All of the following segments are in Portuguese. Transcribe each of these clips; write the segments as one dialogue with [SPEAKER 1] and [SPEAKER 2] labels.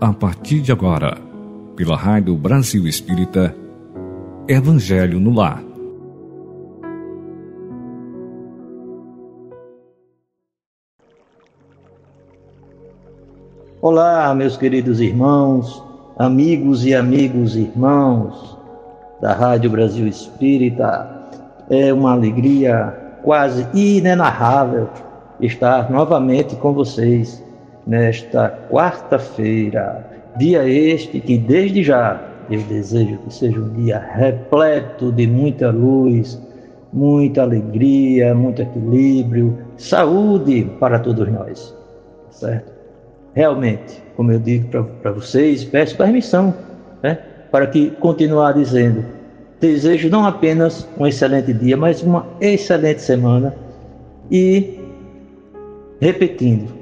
[SPEAKER 1] A partir de agora, pela Rádio Brasil Espírita, Evangelho no Lar.
[SPEAKER 2] Olá, meus queridos irmãos, amigos e amigos irmãos da Rádio Brasil Espírita. É uma alegria quase inenarrável estar novamente com vocês nesta quarta-feira, dia este que desde já eu desejo que seja um dia repleto de muita luz, muita alegria, muito equilíbrio, saúde para todos nós, certo? realmente, como eu digo para vocês, peço permissão né, para que continuar dizendo. Desejo não apenas um excelente dia, mas uma excelente semana. E repetindo,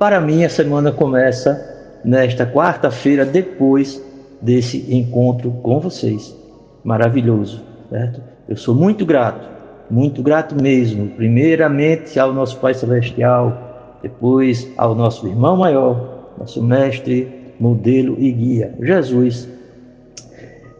[SPEAKER 2] para mim a semana começa nesta quarta-feira, depois desse encontro com vocês. Maravilhoso, certo? Eu sou muito grato, muito grato mesmo, primeiramente ao nosso Pai Celestial depois ao nosso irmão maior, nosso mestre, modelo e guia, Jesus,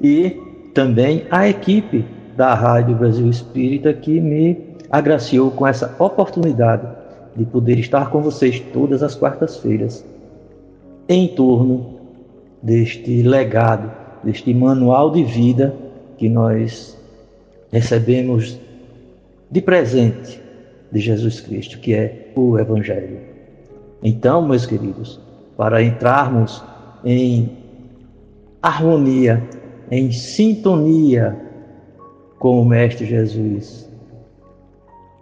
[SPEAKER 2] e também à equipe da Rádio Brasil Espírita que me agraciou com essa oportunidade de poder estar com vocês todas as quartas-feiras em torno deste legado, deste manual de vida que nós recebemos de presente de Jesus Cristo, que é o Evangelho. Então, meus queridos, para entrarmos em harmonia, em sintonia com o Mestre Jesus,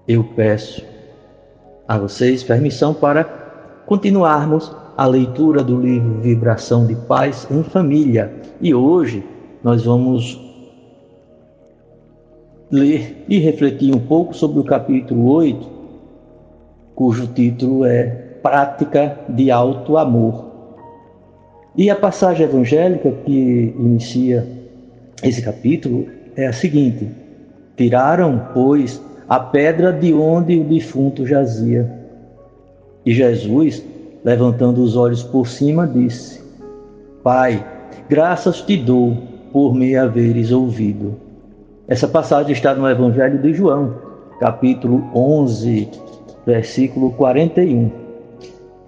[SPEAKER 2] eu peço a vocês permissão para continuarmos a leitura do livro Vibração de Paz em Família. E hoje nós vamos ler e refletir um pouco sobre o capítulo 8, cujo título é Prática de Alto Amor. E a passagem evangélica que inicia esse capítulo é a seguinte: Tiraram, pois, a pedra de onde o defunto jazia. E Jesus, levantando os olhos por cima, disse: Pai, graças te dou por me haveres ouvido. Essa passagem está no Evangelho de João, capítulo 11, versículo 41.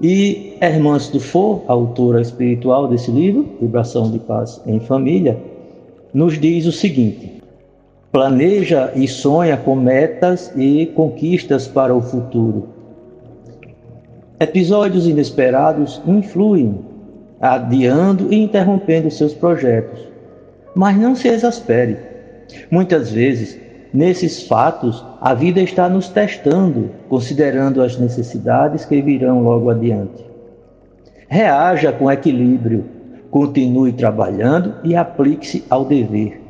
[SPEAKER 2] E Hermance Dufour, autora espiritual desse livro, Vibração de Paz em Família, nos diz o seguinte: planeja e sonha com metas e conquistas para o futuro. Episódios inesperados influem, adiando e interrompendo seus projetos. Mas não se exaspere Muitas vezes, nesses fatos, a vida está nos testando, considerando as necessidades que virão logo adiante. Reaja com equilíbrio, continue trabalhando e aplique-se ao dever.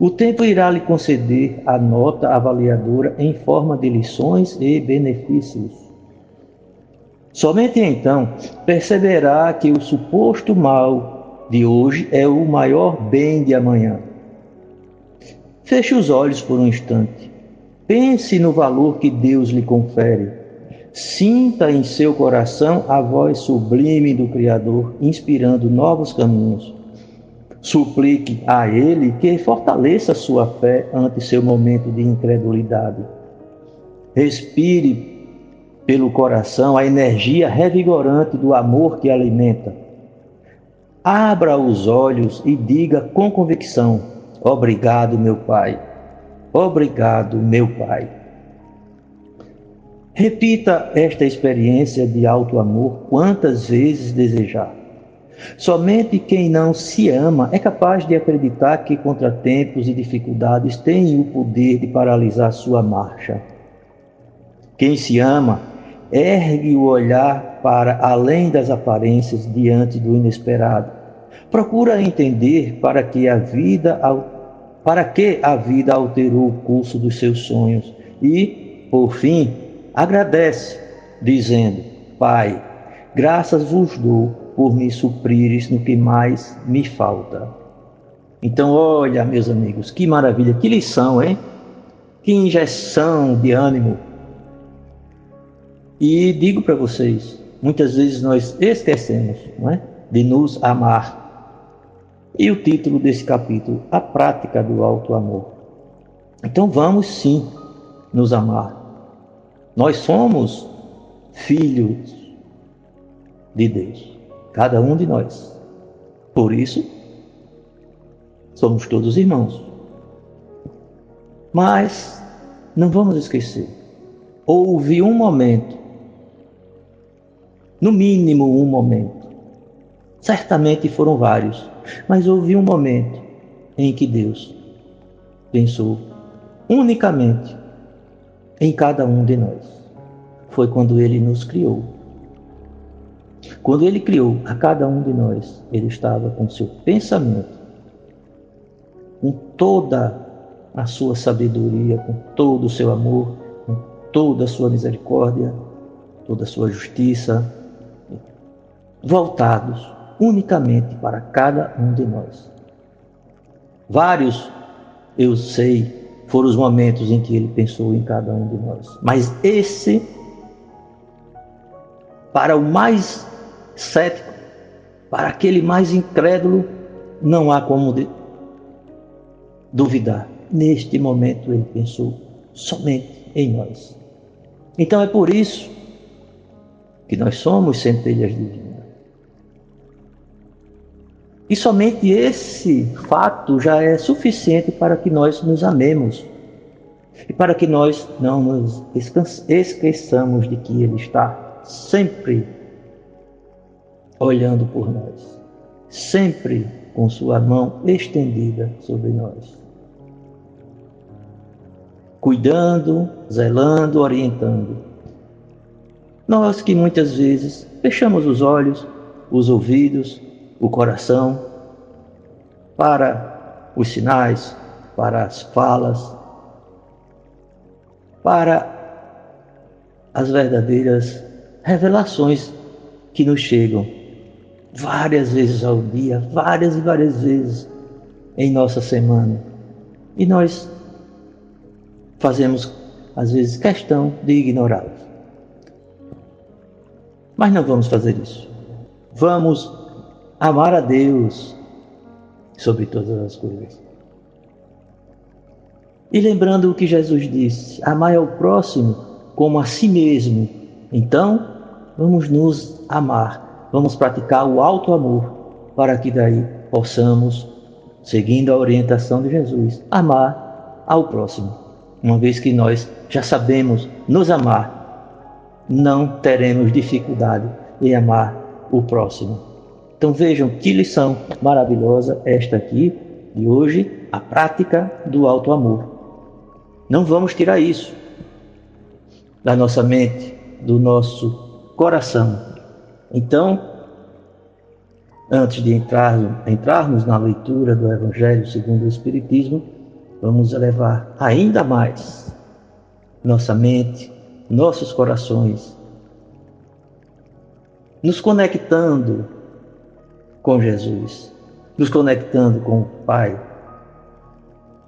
[SPEAKER 2] O tempo irá lhe conceder a nota avaliadora em forma de lições e benefícios. Somente então perceberá que o suposto mal de hoje é o maior bem de amanhã. Feche os olhos por um instante. Pense no valor que Deus lhe confere. Sinta em seu coração a voz sublime do Criador, inspirando novos caminhos. Suplique a Ele que fortaleça sua fé ante seu momento de incredulidade. Respire pelo coração a energia revigorante do amor que alimenta. Abra os olhos e diga com convicção: Obrigado, meu Pai. Obrigado, meu Pai. Repita esta experiência de alto amor quantas vezes desejar. Somente quem não se ama é capaz de acreditar que contratempos e dificuldades têm o poder de paralisar sua marcha. Quem se ama ergue o olhar para além das aparências diante do inesperado. Procura entender para que a vida para que a vida alterou o curso dos seus sonhos. E, por fim, agradece, dizendo: Pai, graças vos dou por me suprires no que mais me falta. Então, olha, meus amigos, que maravilha, que lição, hein? Que injeção de ânimo. E digo para vocês, muitas vezes nós esquecemos, não é? de nos amar. E o título desse capítulo, A Prática do Alto Amor. Então vamos sim nos amar. Nós somos filhos de Deus, cada um de nós. Por isso, somos todos irmãos. Mas não vamos esquecer, houve um momento, no mínimo um momento, certamente foram vários, mas houve um momento em que Deus pensou unicamente em cada um de nós. Foi quando ele nos criou. Quando ele criou a cada um de nós, ele estava com seu pensamento, com toda a sua sabedoria, com todo o seu amor, com toda a sua misericórdia, toda a sua justiça, voltados unicamente para cada um de nós. Vários, eu sei, foram os momentos em que ele pensou em cada um de nós. Mas esse, para o mais cético, para aquele mais incrédulo, não há como duvidar. Neste momento ele pensou somente em nós. Então é por isso que nós somos centelhas divinas. E somente esse fato já é suficiente para que nós nos amemos e para que nós não nos esqueçamos de que Ele está sempre olhando por nós, sempre com Sua mão estendida sobre nós, cuidando, zelando, orientando. Nós que muitas vezes fechamos os olhos, os ouvidos, o coração para os sinais, para as falas, para as verdadeiras revelações que nos chegam várias vezes ao dia, várias e várias vezes em nossa semana. E nós fazemos, às vezes, questão de ignorá-las. Mas não vamos fazer isso. Vamos amar a Deus sobre todas as coisas. E lembrando o que Jesus disse: amar ao próximo como a si mesmo. Então, vamos nos amar, vamos praticar o alto amor, para que daí possamos, seguindo a orientação de Jesus, amar ao próximo. Uma vez que nós já sabemos nos amar, não teremos dificuldade em amar o próximo. Então vejam que lição maravilhosa esta aqui de hoje, a prática do alto amor. Não vamos tirar isso da nossa mente, do nosso coração. Então, antes de entrar, entrarmos na leitura do Evangelho segundo o Espiritismo, vamos elevar ainda mais nossa mente, nossos corações, nos conectando com Jesus, nos conectando com o Pai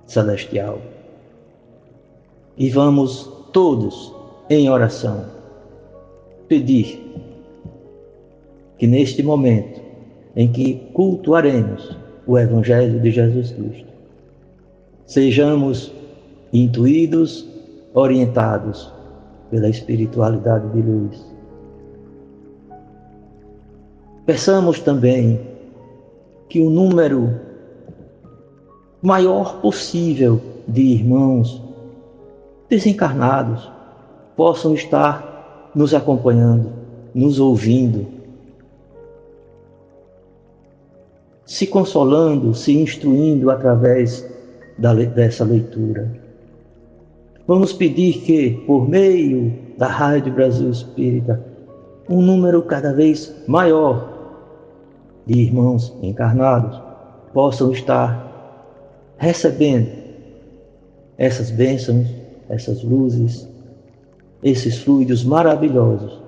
[SPEAKER 2] Celestial. E vamos todos em oração pedir que neste momento em que cultuaremos o Evangelho de Jesus Cristo, sejamos intuídos, orientados pela espiritualidade de luz. Peçamos também que o número maior possível de irmãos desencarnados possam estar nos acompanhando, nos ouvindo, se consolando, se instruindo através da, dessa leitura. Vamos pedir que, por meio da Rádio Brasil Espírita, um número cada vez maior de irmãos encarnados possam estar recebendo essas bênçãos, essas luzes, esses fluidos maravilhosos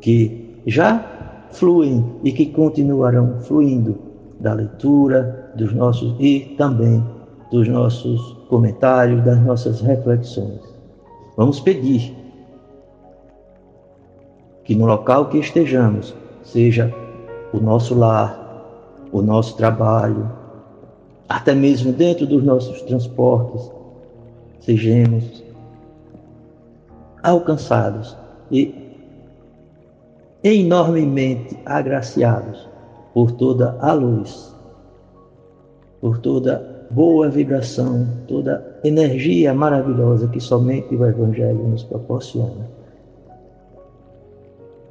[SPEAKER 2] que já fluem e que continuarão fluindo da leitura dos nossos e também dos nossos comentários, das nossas reflexões. Vamos pedir que no local que estejamos seja o nosso lar, o nosso trabalho, até mesmo dentro dos nossos transportes, sejamos alcançados e enormemente agraciados por toda a luz, por toda boa vibração, toda energia maravilhosa que somente o Evangelho nos proporciona.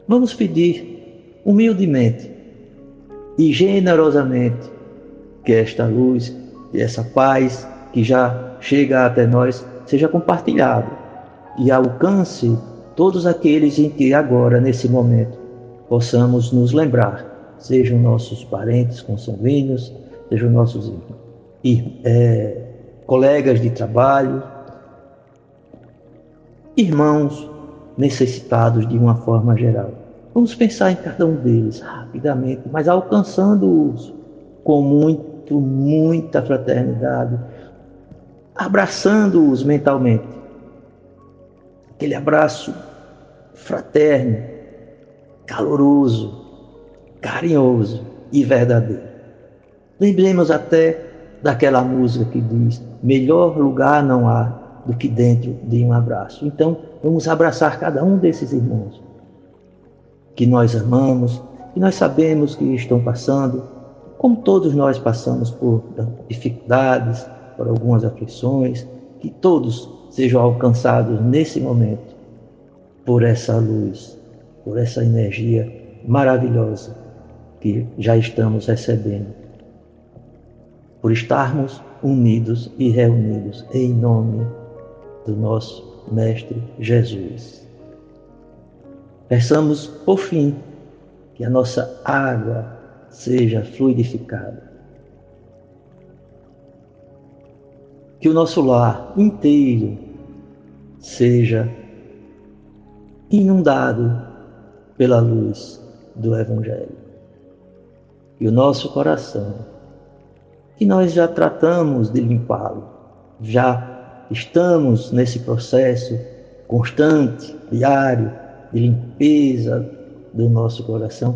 [SPEAKER 2] Vamos pedir humildemente e generosamente que esta luz e essa paz que já chega até nós seja compartilhado e alcance todos aqueles em que agora, nesse momento, possamos nos lembrar, sejam nossos parentes consanguíneos, sejam nossos é, colegas de trabalho, irmãos necessitados de uma forma geral. Vamos pensar em cada um deles rapidamente, mas alcançando-os com muito, muita fraternidade, abraçando-os mentalmente. Aquele abraço fraterno, caloroso, carinhoso e verdadeiro. Lembremos até daquela música que diz: melhor lugar não há do que dentro de um abraço. Então, vamos abraçar cada um desses irmãos que nós amamos, que nós sabemos que estão passando, como todos nós passamos por dificuldades, por algumas aflições, que todos sejam alcançados nesse momento por essa luz, por essa energia maravilhosa que já estamos recebendo, por estarmos unidos e reunidos em nome do nosso Mestre Jesus. Peçamos, por fim, que a nossa água seja fluidificada. Que o nosso lar inteiro seja inundado pela luz do Evangelho. E o nosso coração, que nós já tratamos de limpá-lo, já estamos nesse processo constante, diário, de limpeza do nosso coração,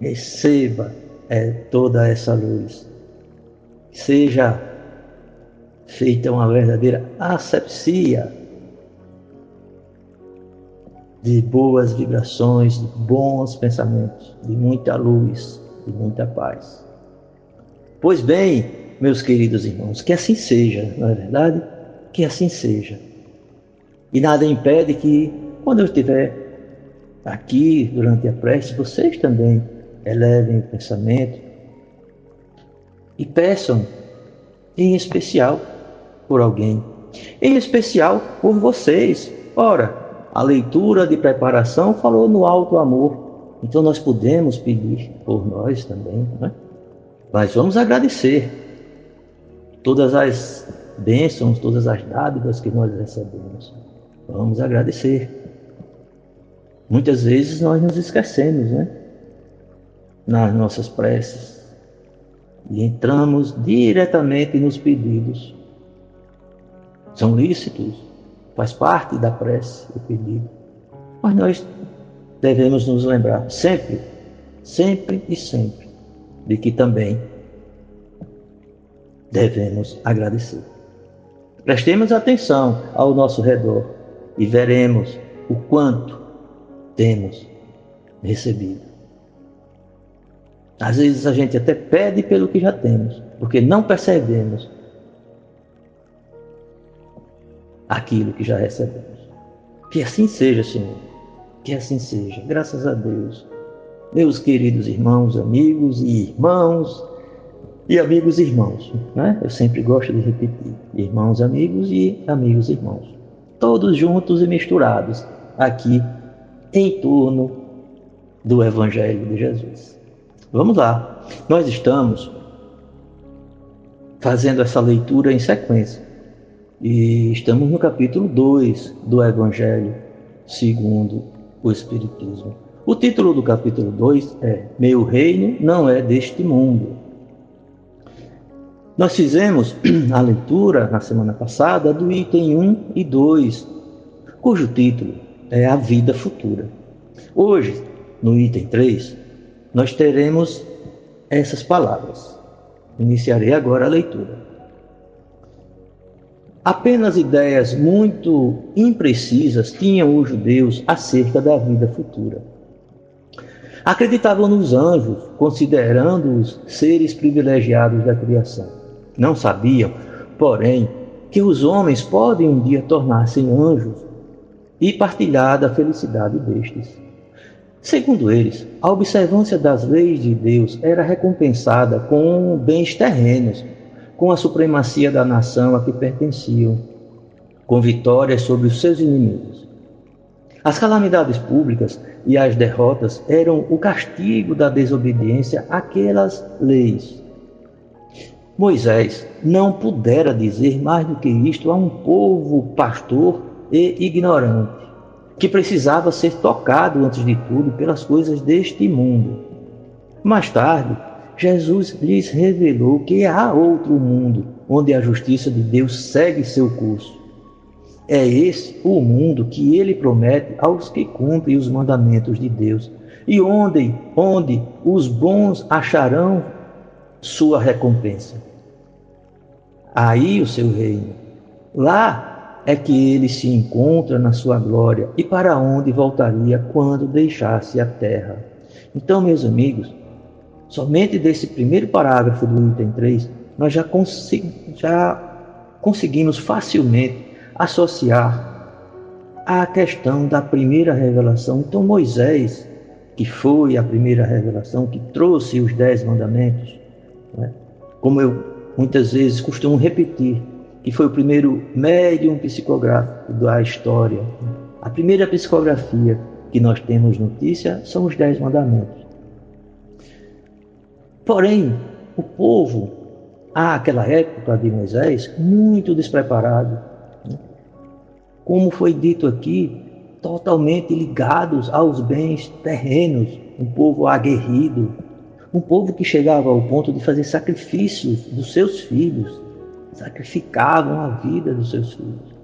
[SPEAKER 2] receba é, toda essa luz. Seja feita uma verdadeira asepsia de boas vibrações, de bons pensamentos, de muita luz, de muita paz. Pois bem, meus queridos irmãos, que assim seja, não é verdade? Que assim seja. E nada impede que, quando eu estiver aqui durante a prece, vocês também elevem o pensamento e peçam, em especial, por alguém, em especial por vocês. Ora, a leitura de preparação falou no alto amor, então nós podemos pedir por nós também, né? Mas vamos agradecer todas as bênçãos, todas as dádivas que nós recebemos. Vamos agradecer. Muitas vezes nós nos esquecemos, né? Nas nossas preces. E entramos diretamente nos pedidos. São lícitos, faz parte da prece o pedido. Mas nós devemos nos lembrar sempre, sempre e sempre, de que também devemos agradecer. Prestemos atenção ao nosso redor e veremos o quanto temos recebido. Às vezes a gente até pede pelo que já temos, porque não percebemos aquilo que já recebemos. Que assim seja, Senhor. Que assim seja. Graças a Deus. Meus queridos irmãos, amigos e irmãos, e amigos e irmãos, né? Eu sempre gosto de repetir: irmãos, amigos e amigos irmãos. Todos juntos e misturados aqui em torno do Evangelho de Jesus. Vamos lá. Nós estamos fazendo essa leitura em sequência. E estamos no capítulo 2 do Evangelho segundo o Espiritismo. O título do capítulo 2 é Meu reino não é deste mundo. Nós fizemos a leitura na semana passada do item 1 e 2, cujo título é a vida futura. Hoje, no item 3, nós teremos essas palavras. Iniciarei agora a leitura. Apenas ideias muito imprecisas tinham os judeus acerca da vida futura. Acreditavam nos anjos, considerando-os seres privilegiados da criação. Não sabiam, porém, que os homens podem um dia tornar-se anjos e partilhar da felicidade destes. Segundo eles, a observância das leis de Deus era recompensada com bens terrenos, com a supremacia da nação a que pertenciam, com vitórias sobre os seus inimigos. As calamidades públicas e as derrotas eram o castigo da desobediência àquelas leis. Moisés não pudera dizer mais do que isto a um povo pastor e ignorante que precisava ser tocado antes de tudo pelas coisas deste mundo. Mais tarde, Jesus lhes revelou que há outro mundo onde a justiça de Deus segue seu curso. É esse o mundo que ele promete aos que cumprem os mandamentos de Deus e onde, onde os bons acharão sua recompensa. Aí o seu reino. Lá é que ele se encontra na sua glória e para onde voltaria quando deixasse a terra. Então, meus amigos, somente desse primeiro parágrafo do item 3, nós já, já conseguimos facilmente associar a questão da primeira revelação. Então, Moisés, que foi a primeira revelação, que trouxe os dez mandamentos, né? como eu muitas vezes costumo repetir, que foi o primeiro médium psicográfico da história. A primeira psicografia que nós temos notícia são os Dez Mandamentos. Porém, o povo, àquela época de Moisés, muito despreparado, né? como foi dito aqui, totalmente ligados aos bens terrenos, um povo aguerrido, um povo que chegava ao ponto de fazer sacrifícios dos seus filhos sacrificavam a vida dos seus filhos,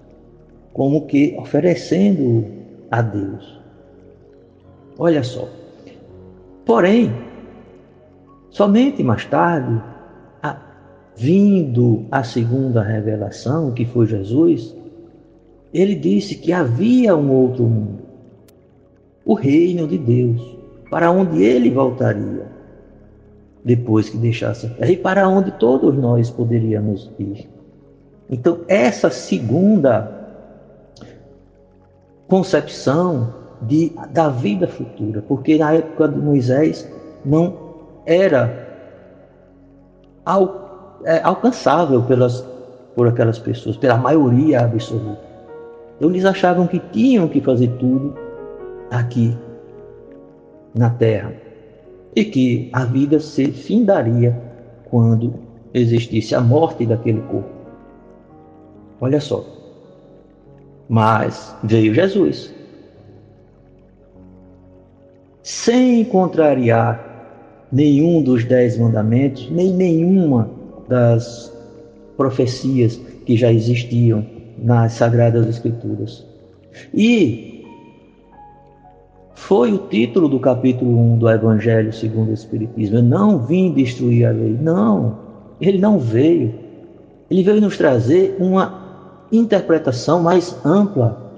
[SPEAKER 2] como que oferecendo a Deus. Olha só. Porém, somente mais tarde, a, vindo a segunda revelação, que foi Jesus, ele disse que havia um outro mundo, o reino de Deus, para onde ele voltaria depois que deixasse a terra e para onde todos nós poderíamos ir. Então, essa segunda concepção de, da vida futura, porque na época de Moisés não era al, é, alcançável pelas, por aquelas pessoas, pela maioria absoluta. Então, eles achavam que tinham que fazer tudo aqui na terra e que a vida se findaria quando existisse a morte daquele corpo. Olha só. Mas veio Jesus. Sem contrariar nenhum dos dez mandamentos, nem nenhuma das profecias que já existiam nas Sagradas Escrituras. E foi o título do capítulo 1 do Evangelho segundo o Espiritismo. Eu não vim destruir a lei. Não, ele não veio. Ele veio nos trazer uma interpretação mais ampla,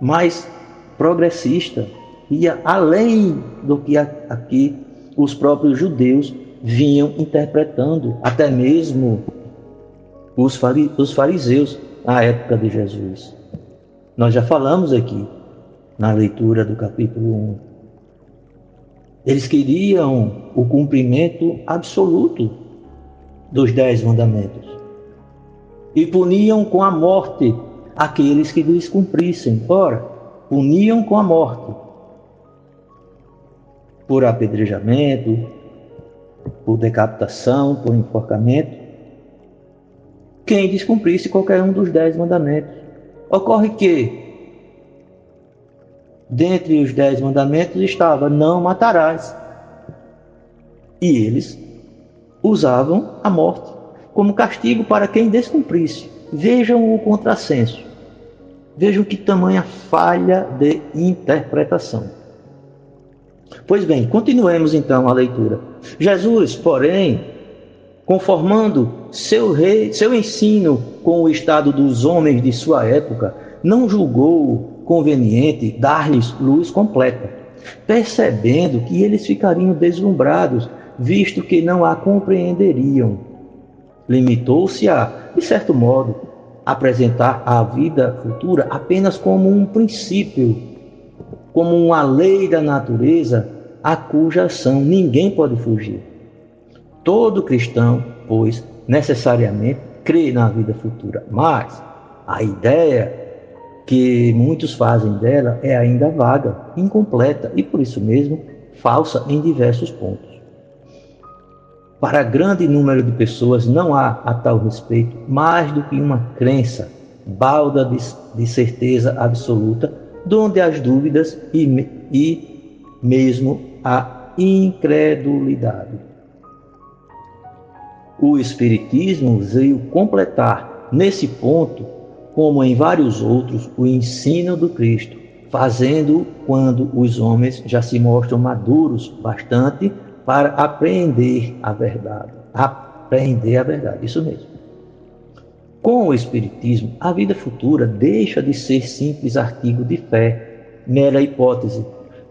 [SPEAKER 2] mais progressista, ia além do que aqui os próprios judeus vinham interpretando, até mesmo os fariseus na época de Jesus. Nós já falamos aqui na leitura do capítulo 1. Eles queriam o cumprimento absoluto dos dez mandamentos e puniam com a morte aqueles que descumprissem. Ora, puniam com a morte por apedrejamento, por decapitação, por enforcamento, quem descumprisse qualquer um dos dez mandamentos. Ocorre que dentre os dez mandamentos estava: Não matarás. E eles usavam a morte como castigo para quem descumprisse. Vejam o contrassenso. Vejam que tamanha falha de interpretação. Pois bem, continuemos então a leitura. Jesus, porém, conformando seu, rei, seu ensino com o estado dos homens de sua época, não julgou conveniente dar-lhes luz completa, percebendo que eles ficariam deslumbrados, visto que não a compreenderiam. Limitou-se a, de certo modo, apresentar a vida futura apenas como um princípio, como uma lei da natureza a cuja ação ninguém pode fugir. Todo cristão, pois, necessariamente crê na vida futura, mas a ideia que muitos fazem dela é ainda vaga, incompleta e por isso mesmo falsa em diversos pontos. Para grande número de pessoas não há a tal respeito mais do que uma crença, balda de, de certeza absoluta, donde as dúvidas e, e mesmo a incredulidade. O Espiritismo veio completar nesse ponto como em vários outros, o ensino do Cristo, fazendo quando os homens já se mostram maduros bastante para apreender a verdade. Aprender a verdade, isso mesmo. Com o Espiritismo, a vida futura deixa de ser simples artigo de fé, mera hipótese,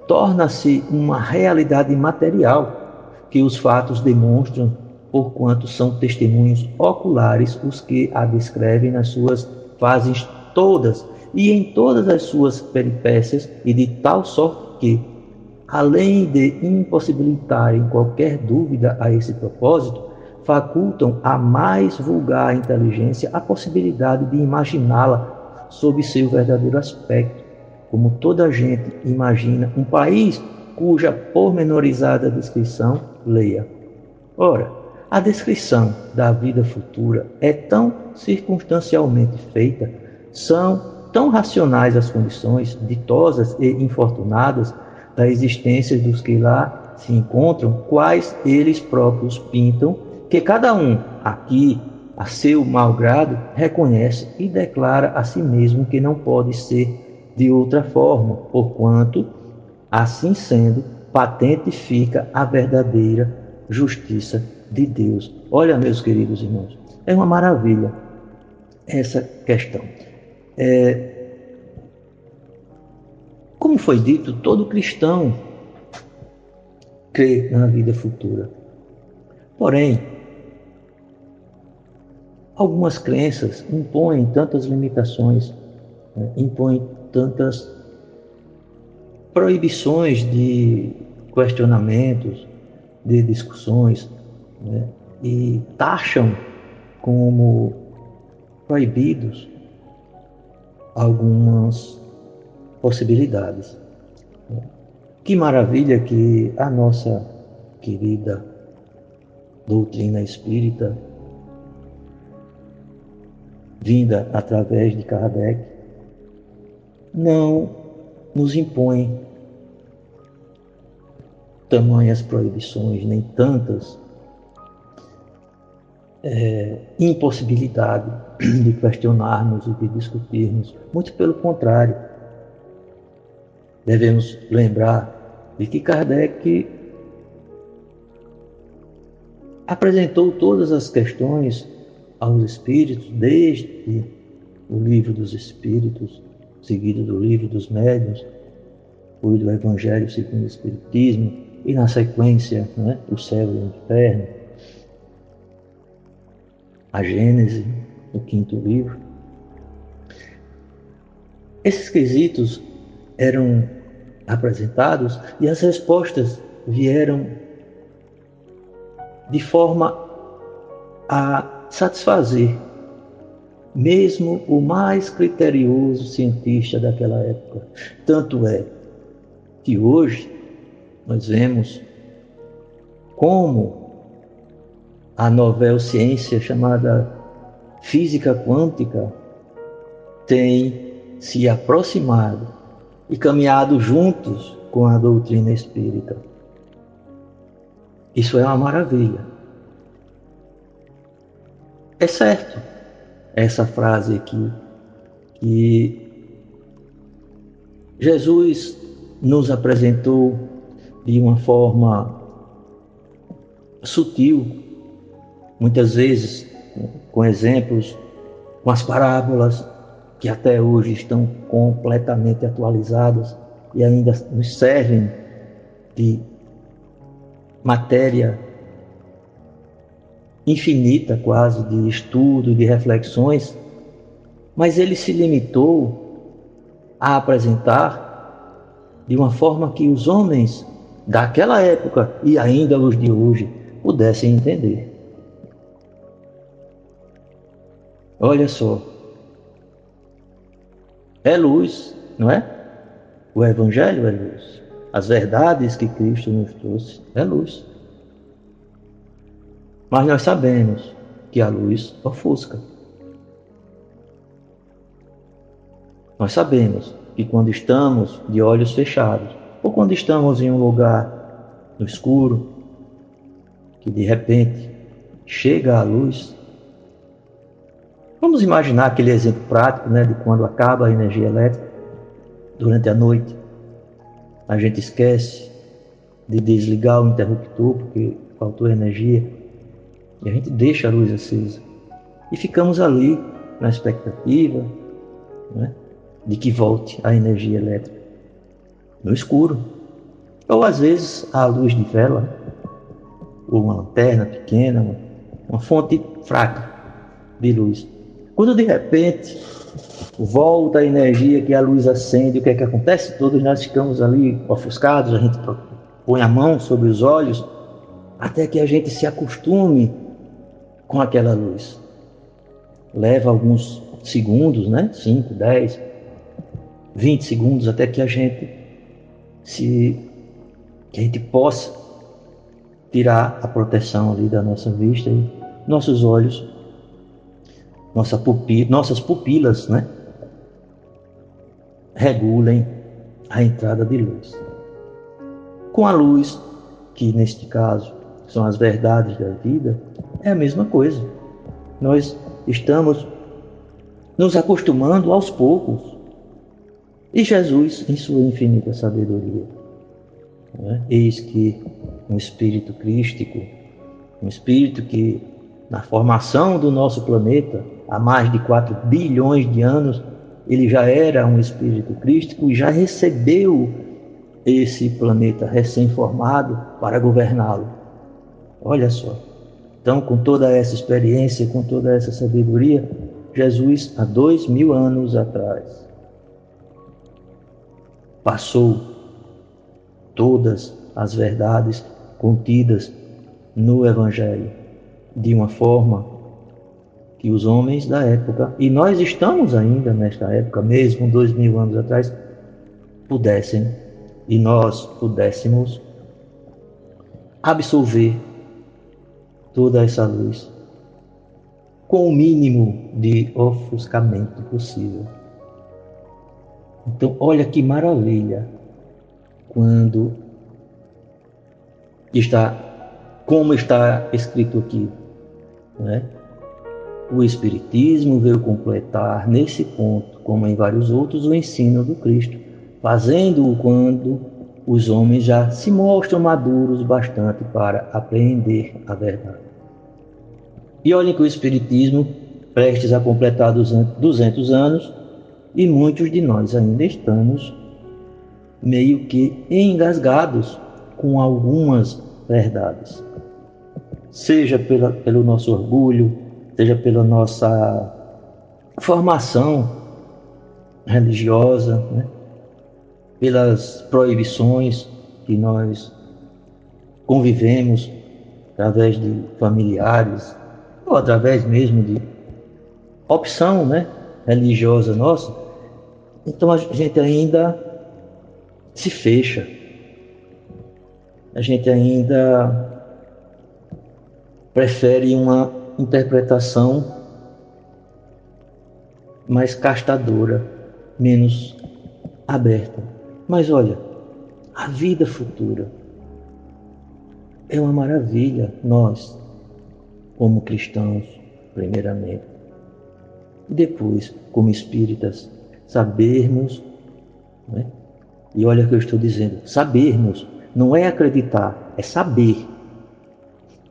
[SPEAKER 2] torna-se uma realidade material que os fatos demonstram, porquanto são testemunhos oculares os que a descrevem nas suas fazes todas e em todas as suas peripécias, e de tal sorte que, além de impossibilitarem qualquer dúvida a esse propósito, facultam a mais vulgar inteligência a possibilidade de imaginá-la sob seu verdadeiro aspecto, como toda gente imagina um país cuja pormenorizada descrição leia. Ora, a descrição da vida futura é tão circunstancialmente feita, são tão racionais as condições ditosas e infortunadas da existência dos que lá se encontram, quais eles próprios pintam, que cada um aqui, a seu malgrado, reconhece e declara a si mesmo que não pode ser de outra forma, porquanto, assim sendo, patente fica a verdadeira justiça de Deus. Olha, meus queridos irmãos, é uma maravilha essa questão. É, como foi dito, todo cristão crê na vida futura. Porém, algumas crenças impõem tantas limitações, né, impõem tantas proibições de questionamentos, de discussões, né, e taxam como proibidos algumas possibilidades. Que maravilha que a nossa querida doutrina espírita, vinda através de Kardec, não nos impõe tamanhas proibições, nem tantas é, impossibilidade de questionarmos e de discutirmos. Muito pelo contrário. Devemos lembrar de que Kardec apresentou todas as questões aos espíritos, desde o livro dos espíritos, seguido do livro dos médiuns, foi do Evangelho segundo o Espiritismo, e na sequência né, o céu e o inferno, a Gênese, o quinto livro. Esses quesitos eram apresentados e as respostas vieram de forma a satisfazer mesmo o mais criterioso cientista daquela época. Tanto é que hoje nós vemos como a novel ciência chamada física quântica tem se aproximado e caminhado juntos com a doutrina espírita. Isso é uma maravilha. É certo. Essa frase aqui que Jesus nos apresentou de uma forma sutil, muitas vezes com exemplos, com as parábolas que até hoje estão completamente atualizadas e ainda nos servem de matéria infinita quase de estudo, de reflexões, mas ele se limitou a apresentar de uma forma que os homens daquela época e ainda os de hoje pudessem entender. Olha só, é luz, não é? O Evangelho é luz. As verdades que Cristo nos trouxe é luz. Mas nós sabemos que a luz ofusca. Nós sabemos que quando estamos de olhos fechados, ou quando estamos em um lugar no escuro, que de repente chega a luz. Vamos imaginar aquele exemplo prático né, de quando acaba a energia elétrica durante a noite. A gente esquece de desligar o interruptor porque faltou energia e a gente deixa a luz acesa. E ficamos ali na expectativa né, de que volte a energia elétrica no escuro. Ou às vezes a luz de vela, ou uma lanterna pequena, uma, uma fonte fraca de luz. Quando de repente volta a energia que a luz acende, o que é que acontece? Todos nós ficamos ali ofuscados, a gente põe a mão sobre os olhos, até que a gente se acostume com aquela luz. Leva alguns segundos, né? 5, 10, 20 segundos até que a gente se que a gente possa tirar a proteção ali da nossa vista e nossos olhos, nossa pupila, nossas pupilas, né? Regulem a entrada de luz. Com a luz, que neste caso são as verdades da vida, é a mesma coisa. Nós estamos nos acostumando aos poucos. E Jesus, em sua infinita sabedoria, é? eis que um espírito crístico, um espírito que, na formação do nosso planeta, há mais de 4 bilhões de anos, ele já era um espírito crístico e já recebeu esse planeta recém-formado para governá-lo. Olha só. Então, com toda essa experiência, com toda essa sabedoria, Jesus, há dois mil anos atrás, passou todas as verdades contidas no Evangelho de uma forma que os homens da época, e nós estamos ainda nesta época, mesmo dois mil anos atrás, pudessem e nós pudéssemos absolver toda essa luz com o mínimo de ofuscamento possível. Então, olha que maravilha quando está, como está escrito aqui, né? O Espiritismo veio completar nesse ponto, como em vários outros, o ensino do Cristo, fazendo-o quando os homens já se mostram maduros bastante para apreender a verdade. E olhem que o Espiritismo, prestes a completar 200 anos, e muitos de nós ainda estamos meio que engasgados com algumas verdades. Seja pela, pelo nosso orgulho, seja pela nossa formação religiosa, né? pelas proibições que nós convivemos através de familiares, ou através mesmo de opção né, religiosa nossa, então a gente ainda se fecha. A gente ainda prefere uma interpretação mais castadora, menos aberta. Mas olha, a vida futura é uma maravilha. Nós como cristãos, primeiramente, e depois, como espíritas, sabermos, né? e olha o que eu estou dizendo, sabermos não é acreditar, é saber.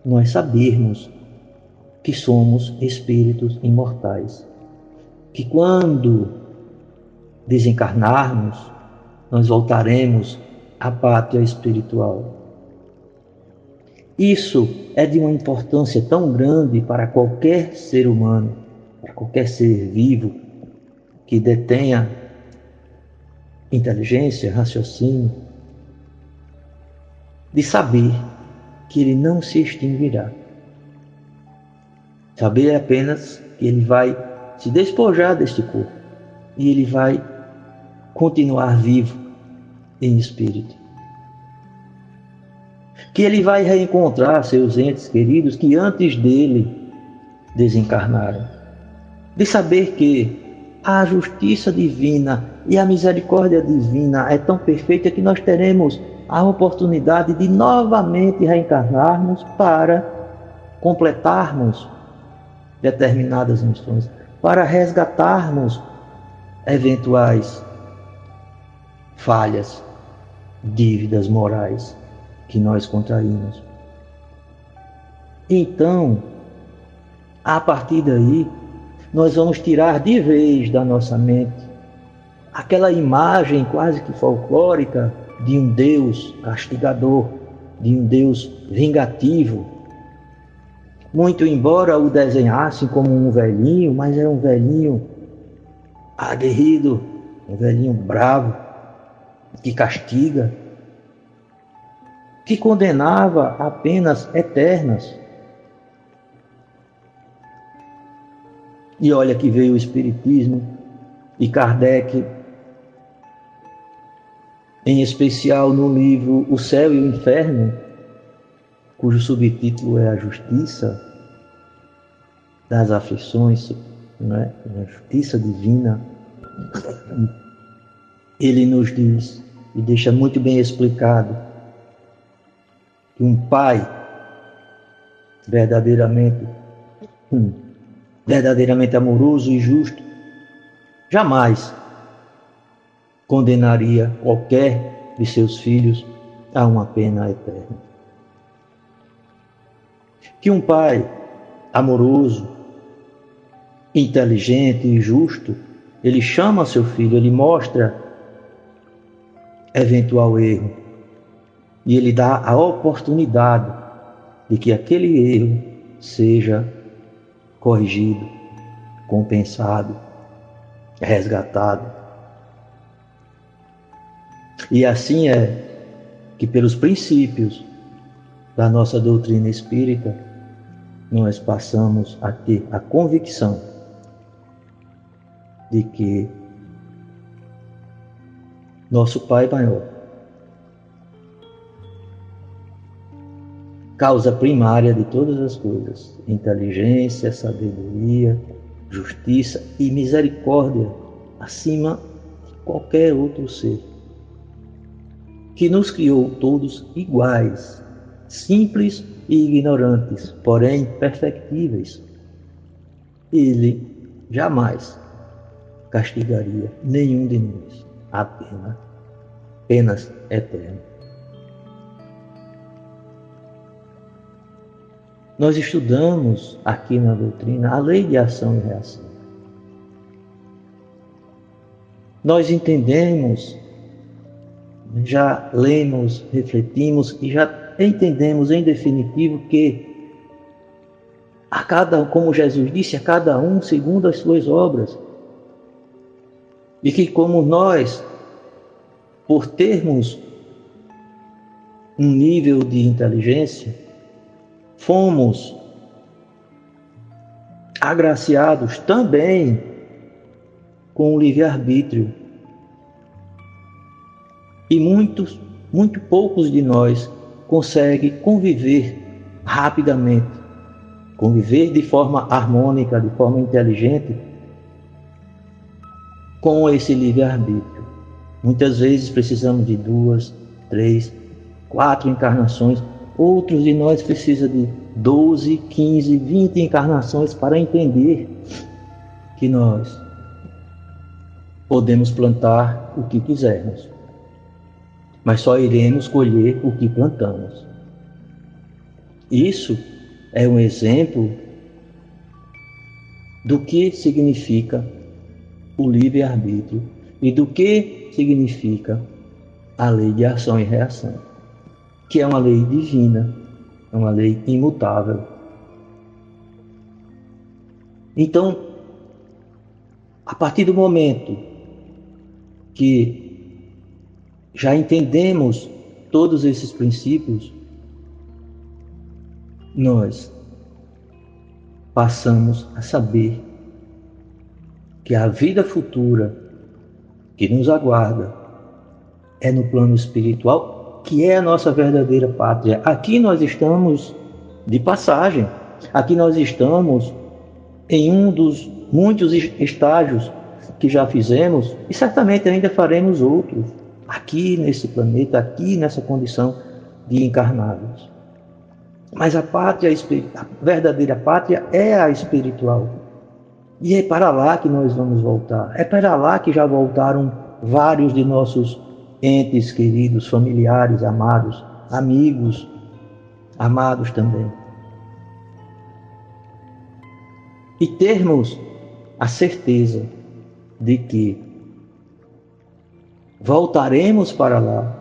[SPEAKER 2] Nós sabermos que somos espíritos imortais. Que quando desencarnarmos, nós voltaremos à pátria espiritual. Isso é de uma importância tão grande para qualquer ser humano, para qualquer ser vivo que detenha inteligência, raciocínio, de saber que ele não se extinguirá. Saber apenas que ele vai se despojar deste corpo e ele vai continuar vivo em espírito. Que ele vai reencontrar seus entes queridos que antes dele desencarnaram. De saber que a justiça divina e a misericórdia divina é tão perfeita que nós teremos a oportunidade de novamente reencarnarmos para completarmos determinadas missões, para resgatarmos eventuais falhas, dívidas morais que nós contraímos. Então, a partir daí, nós vamos tirar de vez da nossa mente aquela imagem quase que folclórica de um Deus castigador, de um Deus vingativo. Muito embora o desenhassem como um velhinho, mas era um velhinho aguerrido, um velhinho bravo, que castiga, que condenava apenas eternas. E olha que veio o Espiritismo e Kardec, em especial no livro O Céu e o Inferno, cujo subtítulo é A Justiça das Aflições, não é? a Justiça Divina ele nos diz e deixa muito bem explicado que um pai verdadeiramente um, verdadeiramente amoroso e justo jamais condenaria qualquer de seus filhos a uma pena eterna. Que um pai amoroso, inteligente e justo, ele chama seu filho, ele mostra eventual erro. E ele dá a oportunidade de que aquele erro seja corrigido, compensado, resgatado. E assim é que, pelos princípios da nossa doutrina espírita, nós passamos a ter a convicção de que nosso Pai maior. Causa primária de todas as coisas: inteligência, sabedoria, justiça e misericórdia acima de qualquer outro ser. Que nos criou todos iguais, simples e ignorantes, porém perfectíveis. Ele jamais castigaria nenhum de nós a pena, penas Nós estudamos aqui na doutrina a lei de ação e reação. Nós entendemos, já lemos, refletimos e já entendemos em definitivo que a cada, como Jesus disse, a cada um segundo as suas obras. E que, como nós, por termos um nível de inteligência, fomos agraciados também com o livre-arbítrio. E muitos, muito poucos de nós conseguem conviver rapidamente, conviver de forma harmônica, de forma inteligente com esse livre-arbítrio. Muitas vezes precisamos de duas, três, quatro encarnações. Outros de nós precisam de 12, 15, 20 encarnações para entender que nós podemos plantar o que quisermos. mas só iremos colher o que plantamos. Isso é um exemplo do que significa o livre-arbítrio e do que significa a lei de ação e reação, que é uma lei divina, é uma lei imutável. Então, a partir do momento que já entendemos todos esses princípios, nós passamos a saber que a vida futura que nos aguarda é no plano espiritual, que é a nossa verdadeira pátria. Aqui nós estamos de passagem, aqui nós estamos em um dos muitos estágios que já fizemos e certamente ainda faremos outros aqui nesse planeta, aqui nessa condição de encarnados. Mas a pátria, a verdadeira pátria é a espiritual. E é para lá que nós vamos voltar. É para lá que já voltaram vários de nossos entes queridos, familiares, amados, amigos, amados também. E termos a certeza de que voltaremos para lá,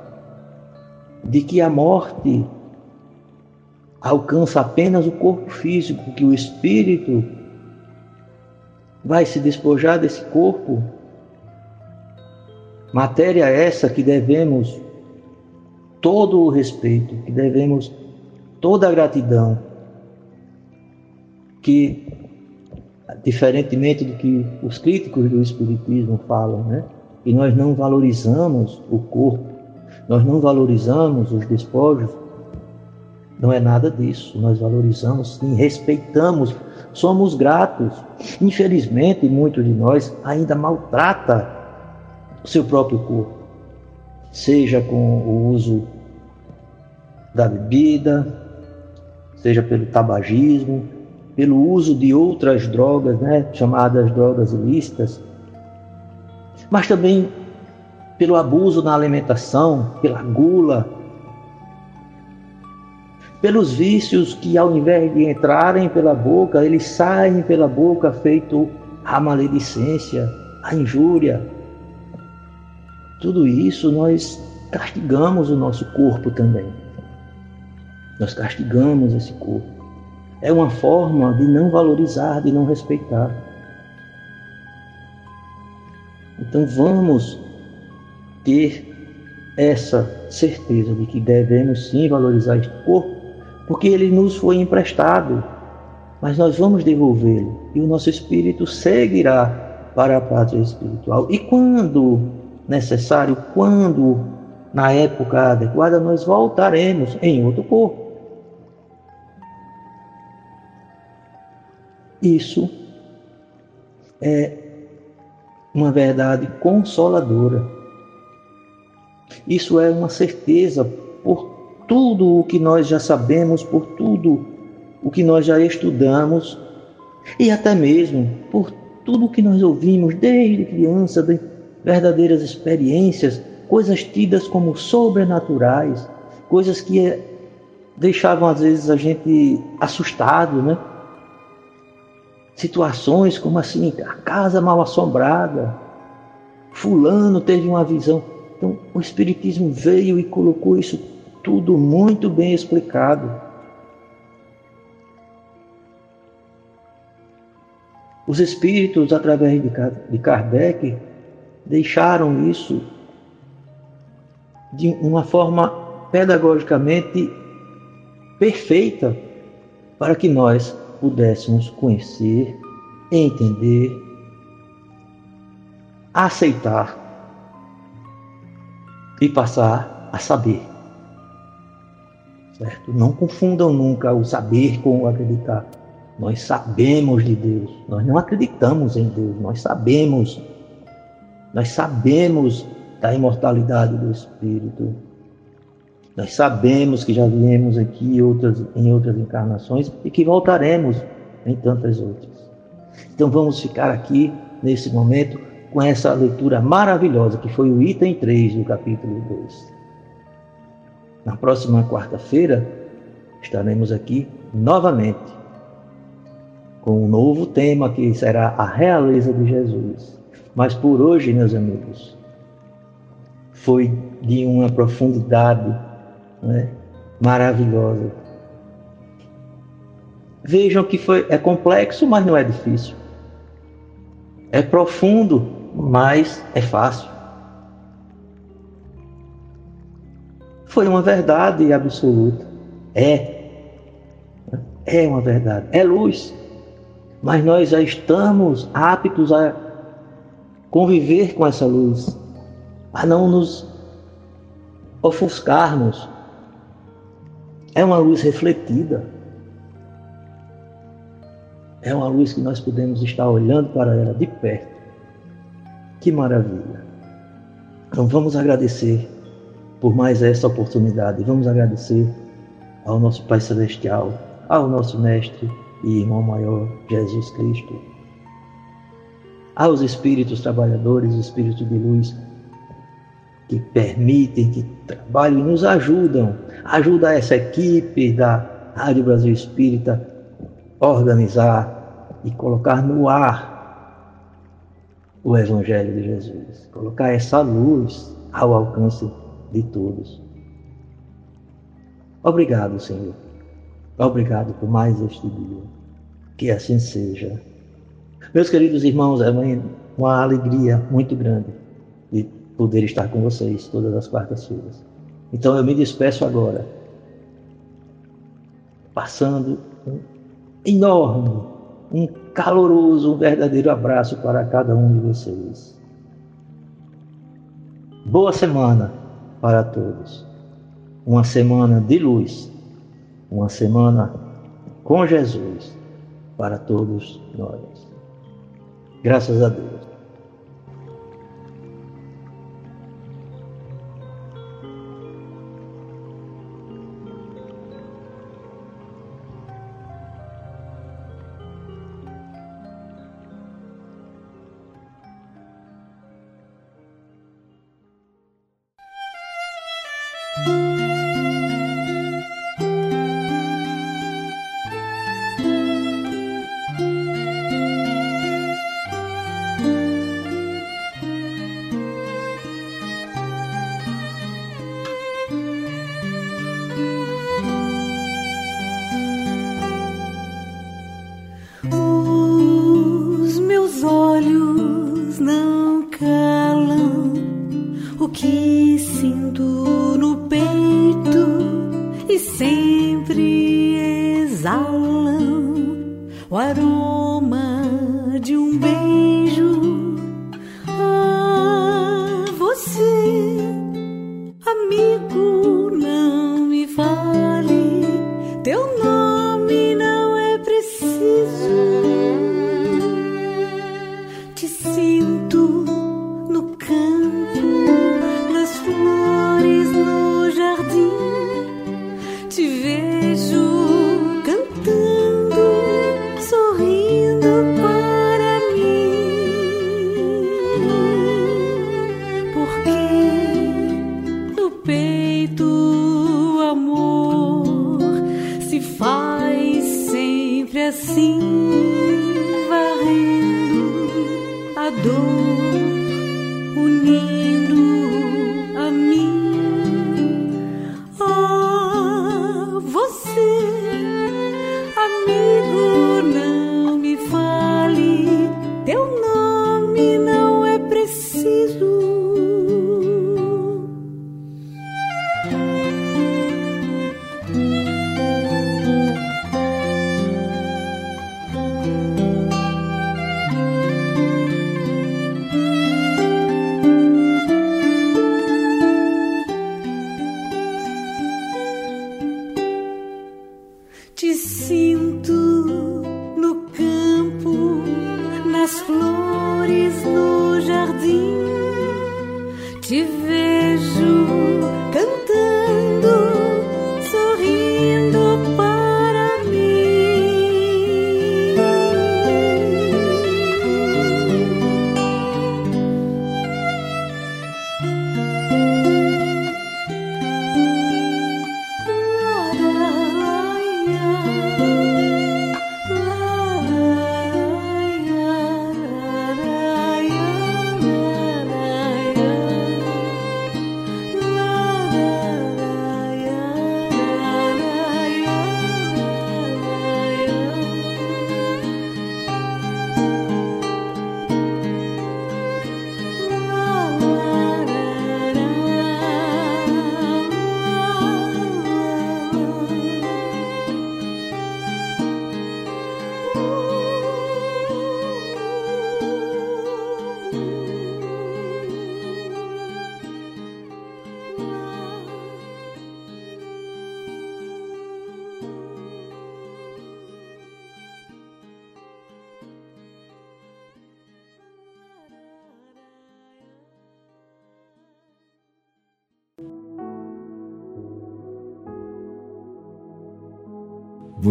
[SPEAKER 2] de que a morte alcança apenas o corpo físico, que o espírito vai se despojar desse corpo. Matéria essa que devemos todo o respeito, que devemos toda a gratidão, que diferentemente do que os críticos do espiritismo falam, né? E nós não valorizamos o corpo, nós não valorizamos os despojos, não é nada disso. Nós valorizamos, sim, respeitamos, somos gratos. Infelizmente, muitos de nós ainda maltrata o seu próprio corpo, seja com o uso da bebida, seja pelo tabagismo, pelo uso de outras drogas, né, chamadas drogas ilícitas, mas também pelo abuso na alimentação, pela gula, pelos vícios que, ao invés de entrarem pela boca, eles saem pela boca, feito a maledicência, a injúria. Tudo isso nós castigamos o nosso corpo também. Nós castigamos esse corpo. É uma forma de não valorizar, de não respeitar. Então vamos ter essa certeza de que devemos sim valorizar este corpo porque ele nos foi emprestado, mas nós vamos devolvê-lo e o nosso espírito seguirá para a pátria espiritual. E quando necessário, quando na época adequada, nós voltaremos em outro corpo. Isso é uma verdade consoladora. Isso é uma certeza por tudo o que nós já sabemos, por tudo o que nós já estudamos e até mesmo por tudo o que nós ouvimos desde criança, verdadeiras experiências, coisas tidas como sobrenaturais, coisas que deixavam às vezes a gente assustado, né? Situações como assim, a casa mal assombrada, fulano teve uma visão. Então, o Espiritismo veio e colocou isso tudo muito bem explicado. Os espíritos, através de Kardec, deixaram isso de uma forma pedagogicamente perfeita para que nós pudéssemos conhecer, entender, aceitar e passar a saber. Certo? Não confundam nunca o saber com o acreditar. Nós sabemos de Deus, nós não acreditamos em Deus, nós sabemos. Nós sabemos da imortalidade do Espírito. Nós sabemos que já viemos aqui outras, em outras encarnações e que voltaremos em tantas outras. Então vamos ficar aqui nesse momento com essa leitura maravilhosa que foi o item 3 do capítulo 2. Na próxima quarta-feira estaremos aqui novamente com um novo tema que será a realeza de Jesus. Mas por hoje, meus amigos, foi de uma profundidade né, maravilhosa. Vejam que foi, é complexo, mas não é difícil. É profundo, mas é fácil. Foi uma verdade absoluta. É. É uma verdade. É luz. Mas nós já estamos aptos a conviver com essa luz, a não nos ofuscarmos. É uma luz refletida. É uma luz que nós podemos estar olhando para ela de perto. Que maravilha. Então vamos agradecer por mais essa oportunidade. Vamos agradecer ao nosso Pai Celestial, ao nosso Mestre e Irmão Maior, Jesus Cristo, aos Espíritos trabalhadores, Espíritos de luz, que permitem, que trabalham e nos ajudam. Ajuda essa equipe da Rádio Brasil Espírita a organizar e colocar no ar o Evangelho de Jesus, colocar essa luz ao alcance de todos. Obrigado, Senhor. Obrigado por mais este dia. Que assim seja. Meus queridos irmãos, é uma alegria muito grande de poder estar com vocês todas as quartas-feiras. Então eu me despeço agora, passando um enorme, um caloroso, um verdadeiro abraço para cada um de vocês. Boa semana! para todos. Uma semana de luz, uma semana com Jesus para todos nós. Graças a Deus.